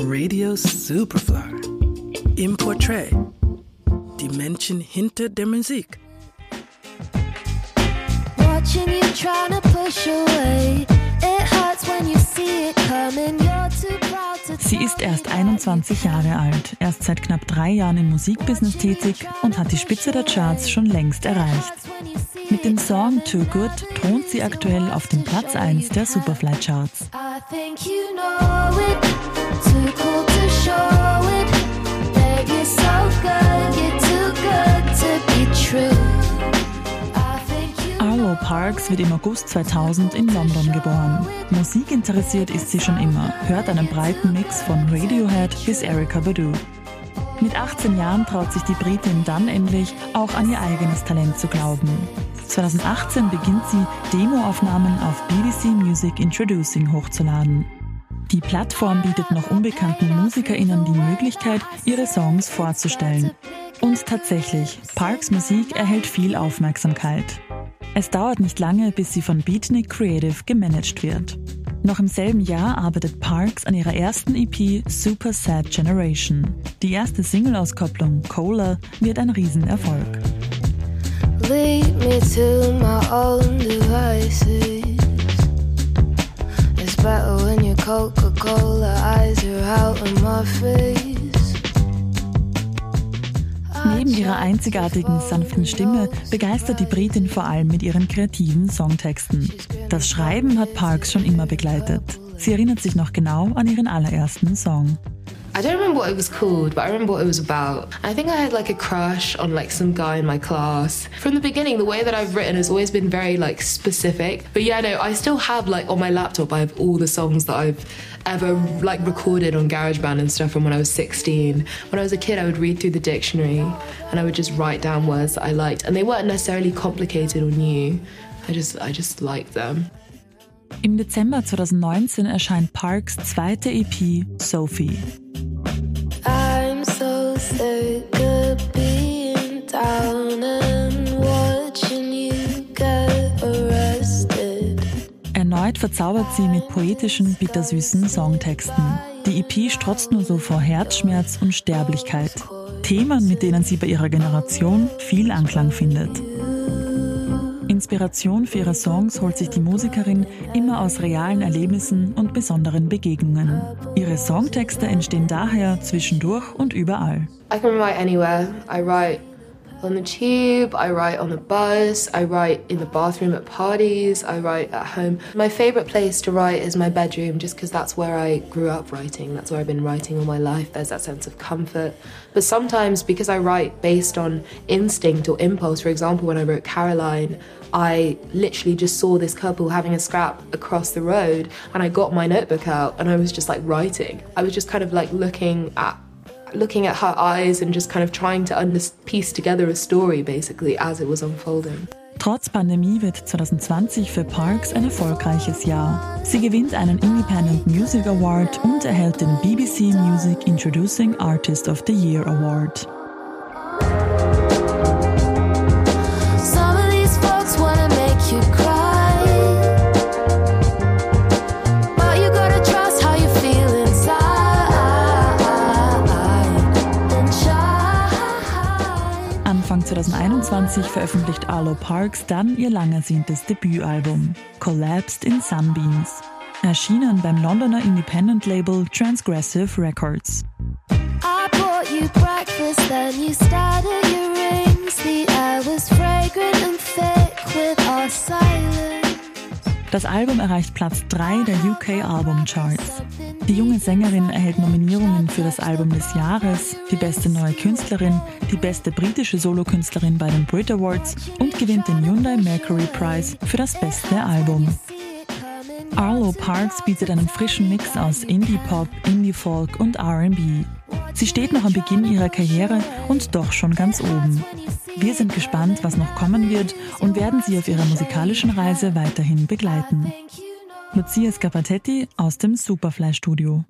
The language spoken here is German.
Radio Superfly. Im Portrait. Die Menschen hinter der Musik. Watching you trying to push away. It hurts when you see it coming. You're too proud to Sie ist erst 21 Jahre alt, erst seit knapp drei Jahren im Musikbusiness tätig und hat die Spitze der Charts schon längst erreicht. Mit dem Song Too Good thront sie aktuell auf dem Platz 1 der Superfly Charts. Arlo Parks wird im August 2000 in London geboren. Musikinteressiert ist sie schon immer, hört einen breiten Mix von Radiohead bis Erika Badu. Mit 18 Jahren traut sich die Britin dann endlich, auch an ihr eigenes Talent zu glauben. 2018 beginnt sie, Demoaufnahmen auf BBC Music Introducing hochzuladen. Die Plattform bietet noch unbekannten MusikerInnen die Möglichkeit, ihre Songs vorzustellen. Und tatsächlich, Parks Musik erhält viel Aufmerksamkeit. Es dauert nicht lange, bis sie von Beatnik Creative gemanagt wird. Noch im selben Jahr arbeitet Parks an ihrer ersten EP Super Sad Generation. Die erste Single-Auskopplung Cola wird ein Riesenerfolg. Lead me to my own devices. It's better when your Coca-Cola eyes are out of my face. Neben ihrer einzigartigen, sanften Stimme begeistert die Britin vor allem mit ihren kreativen Songtexten. Das Schreiben hat Parks schon immer begleitet. Sie erinnert sich noch genau an ihren allerersten Song. I don't remember what it was called, but I remember what it was about. I think I had like a crush on like some guy in my class. From the beginning, the way that I've written has always been very like specific. But yeah, no, I still have like on my laptop, I have all the songs that I've ever like recorded on GarageBand and stuff from when I was 16. When I was a kid, I would read through the dictionary and I would just write down words that I liked, and they weren't necessarily complicated or new. I just, I just liked them. Im Dezember 2019 erscheint Parks zweite EP Sophie. Verzaubert sie mit poetischen, bittersüßen Songtexten. Die EP strotzt nur so vor Herzschmerz und Sterblichkeit. Themen, mit denen sie bei ihrer Generation viel Anklang findet. Inspiration für ihre Songs holt sich die Musikerin immer aus realen Erlebnissen und besonderen Begegnungen. Ihre Songtexte entstehen daher zwischendurch und überall. I can write anywhere. I write on the tube, I write on the bus, I write in the bathroom at parties, I write at home. My favourite place to write is my bedroom just because that's where I grew up writing. That's where I've been writing all my life. There's that sense of comfort. But sometimes because I write based on instinct or impulse, for example, when I wrote Caroline, I literally just saw this couple having a scrap across the road and I got my notebook out and I was just like writing. I was just kind of like looking at looking at her eyes and just kind of trying to piece together a story basically as it was unfolding. Trotz Pandemie wird 2020 für Parks ein erfolgreiches Jahr. Sie gewinnt einen Independent Music Award und erhält den BBC Music Introducing Artist of the Year Award. 2021 veröffentlicht Arlo Parks dann ihr langersehntes Debütalbum Collapsed in Sunbeams, erschienen beim Londoner Independent Label Transgressive Records. Das Album erreicht Platz 3 der UK Album Charts. Die junge Sängerin erhält Nominierungen für das Album des Jahres, die beste neue Künstlerin, die beste britische Solokünstlerin bei den Brit Awards und gewinnt den Hyundai Mercury Prize für das beste Album. Arlo Parks bietet einen frischen Mix aus Indie-Pop, Indie-Folk und RB. Sie steht noch am Beginn ihrer Karriere und doch schon ganz oben. Wir sind gespannt, was noch kommen wird und werden sie auf ihrer musikalischen Reise weiterhin begleiten. Lucia Scapatetti aus dem Superfly Studio.